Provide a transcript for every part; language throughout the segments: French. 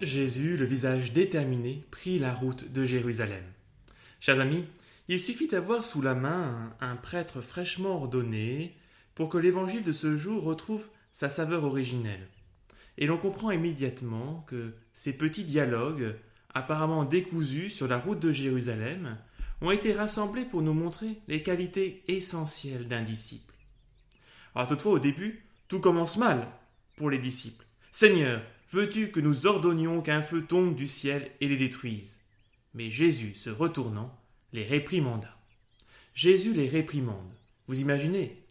Jésus, le visage déterminé, prit la route de Jérusalem. Chers amis, il suffit d'avoir sous la main un, prêtre fraîchement ordonné pour que l'évangile de ce jour retrouve sa saveur originelle. Et l'on comprend immédiatement que ces petits dialogues, apparemment décousus sur la route de Jérusalem, ont été rassemblés pour nous montrer les qualités essentielles d'un disciple. Alors toutefois, au début, tout commence mal pour les disciples. Seigneur, veux-tu que nous ordonnions qu'un feu tombe du ciel et les détruise? Mais Jésus, se retournant, les réprimanda. Jésus les réprimande. Vous imaginez?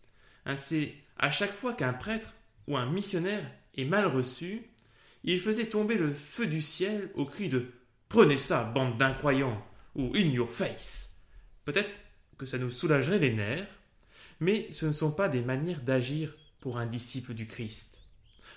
C'est à chaque fois qu'un prêtre ou un missionnaire est mal reçu, il faisait tomber le feu du ciel au cri de Prenez ça, bande d'incroyants ou In your face. Peut-être que ça nous soulagerait les nerfs, mais ce ne sont pas des manières d'agir pour un disciple du Christ.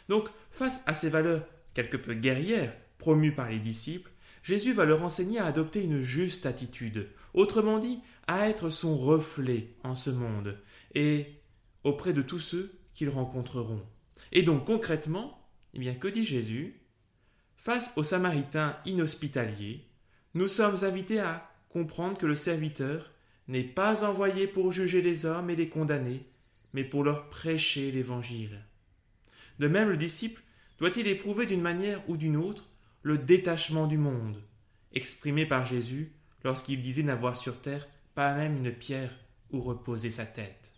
Donc, face à ces valeurs quelque peu guerrières promues par les disciples, Jésus va leur enseigner à adopter une juste attitude, autrement dit, à être son reflet en ce monde et auprès de tous ceux qu'ils rencontreront. Et donc concrètement, eh bien que dit Jésus? Face aux Samaritains inhospitaliers, nous sommes invités à comprendre que le serviteur n'est pas envoyé pour juger les hommes et les condamner, mais pour leur prêcher l'Évangile. De même, le disciple doit-il éprouver d'une manière ou d'une autre le détachement du monde, exprimé par Jésus lorsqu'il disait n'avoir sur terre pas même une pierre où reposer sa tête.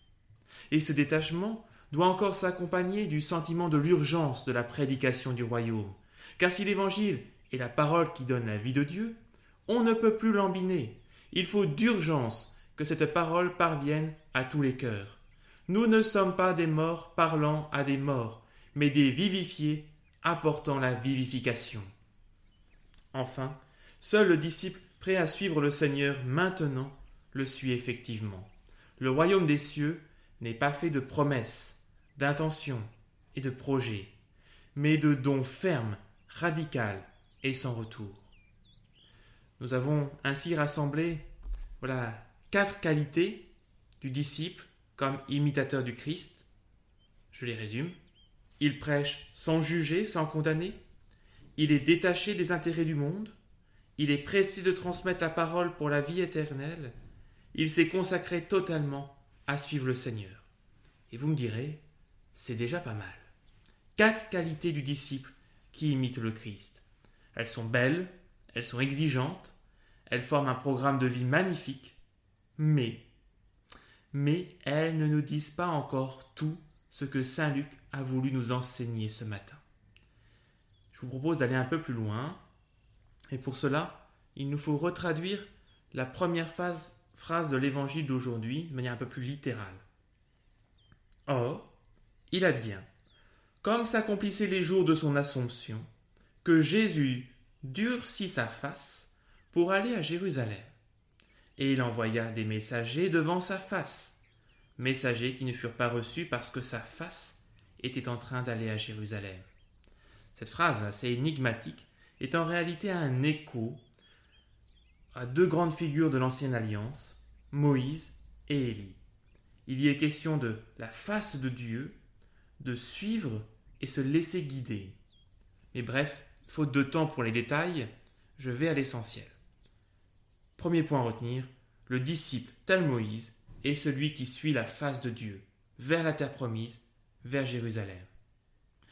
Et ce détachement doit encore s'accompagner du sentiment de l'urgence de la prédication du royaume, car si l'Évangile est la parole qui donne la vie de Dieu, on ne peut plus l'embiner. Il faut d'urgence que cette parole parvienne à tous les cœurs. Nous ne sommes pas des morts parlant à des morts, mais des vivifiés apportant la vivification. Enfin, seul le disciple prêt à suivre le Seigneur maintenant le suit effectivement. Le royaume des cieux n'est pas fait de promesses, d'intentions et de projets, mais de dons fermes, radicaux et sans retour. Nous avons ainsi rassemblé voilà quatre qualités du disciple comme imitateur du Christ. Je les résume. Il prêche sans juger, sans condamner. Il est détaché des intérêts du monde. Il est pressé de transmettre la parole pour la vie éternelle. Il s'est consacré totalement à suivre le Seigneur. Et vous me direz, c'est déjà pas mal. Quatre qualités du disciple qui imite le Christ. Elles sont belles, elles sont exigeantes, elles forment un programme de vie magnifique, mais, mais elles ne nous disent pas encore tout ce que Saint Luc a voulu nous enseigner ce matin. Je vous propose d'aller un peu plus loin, et pour cela, il nous faut retraduire la première phrase de l'évangile d'aujourd'hui de manière un peu plus littérale. Or, il advient, comme s'accomplissaient les jours de son Assomption, que Jésus durcit sa face pour aller à Jérusalem. Et il envoya des messagers devant sa face, messagers qui ne furent pas reçus parce que sa face était en train d'aller à Jérusalem. Cette phrase assez énigmatique est en réalité un écho à deux grandes figures de l'ancienne alliance, Moïse et Élie. Il y est question de la face de Dieu, de suivre et se laisser guider. Mais bref, faute de temps pour les détails, je vais à l'essentiel. Premier point à retenir, le disciple tel Moïse est celui qui suit la face de Dieu, vers la terre promise, vers Jérusalem.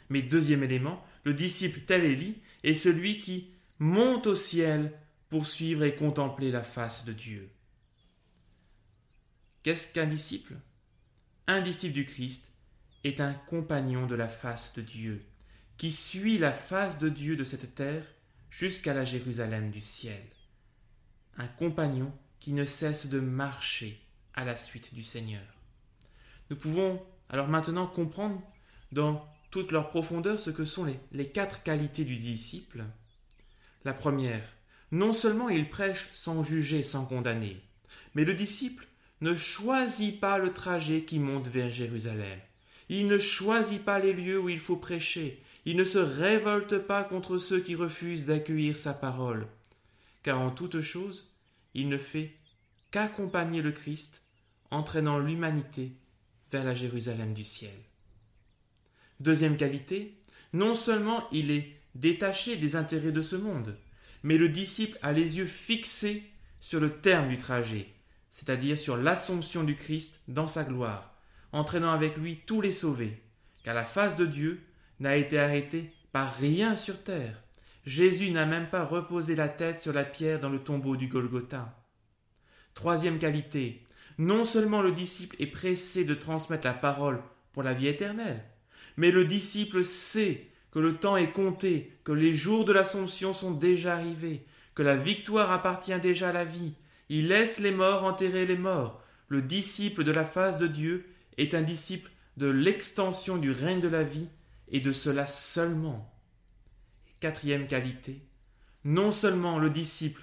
Mais deuxième élément, le disciple tel Élie est celui qui monte au ciel pour suivre et contempler la face de Dieu. Qu'est-ce qu'un disciple? Un disciple du Christ est un compagnon de la face de Dieu, qui suit la face de Dieu de cette terre jusqu'à la Jérusalem du ciel un compagnon qui ne cesse de marcher à la suite du Seigneur. Nous pouvons alors maintenant comprendre dans toute leur profondeur ce que sont les, les quatre qualités du disciple. La première, non seulement il prêche sans juger, sans condamner, mais le disciple ne choisit pas le trajet qui monte vers Jérusalem. Il ne choisit pas les lieux où il faut prêcher. Il ne se révolte pas contre ceux qui refusent d'accueillir sa parole car en toute chose, il ne fait qu'accompagner le Christ, entraînant l'humanité vers la Jérusalem du ciel. Deuxième qualité, non seulement il est détaché des intérêts de ce monde, mais le disciple a les yeux fixés sur le terme du trajet, c'est-à-dire sur l'assomption du Christ dans sa gloire, entraînant avec lui tous les sauvés, car la face de Dieu n'a été arrêtée par rien sur terre. Jésus n'a même pas reposé la tête sur la pierre dans le tombeau du Golgotha. Troisième qualité, non seulement le disciple est pressé de transmettre la parole pour la vie éternelle, mais le disciple sait que le temps est compté, que les jours de l'Assomption sont déjà arrivés, que la victoire appartient déjà à la vie. Il laisse les morts enterrer les morts. Le disciple de la face de Dieu est un disciple de l'extension du règne de la vie et de cela seulement. Quatrième qualité, non seulement le disciple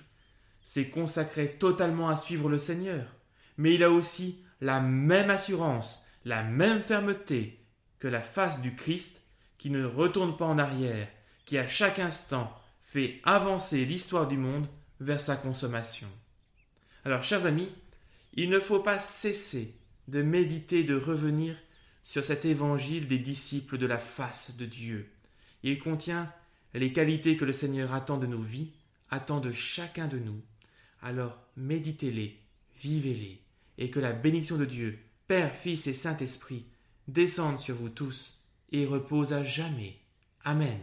s'est consacré totalement à suivre le Seigneur, mais il a aussi la même assurance, la même fermeté que la face du Christ qui ne retourne pas en arrière, qui à chaque instant fait avancer l'histoire du monde vers sa consommation. Alors, chers amis, il ne faut pas cesser de méditer, de revenir sur cet évangile des disciples de la face de Dieu. Il contient les qualités que le Seigneur attend de nos vies, attend de chacun de nous. Alors méditez-les, vivez-les, et que la bénédiction de Dieu, Père, Fils et Saint-Esprit, descende sur vous tous et repose à jamais. Amen.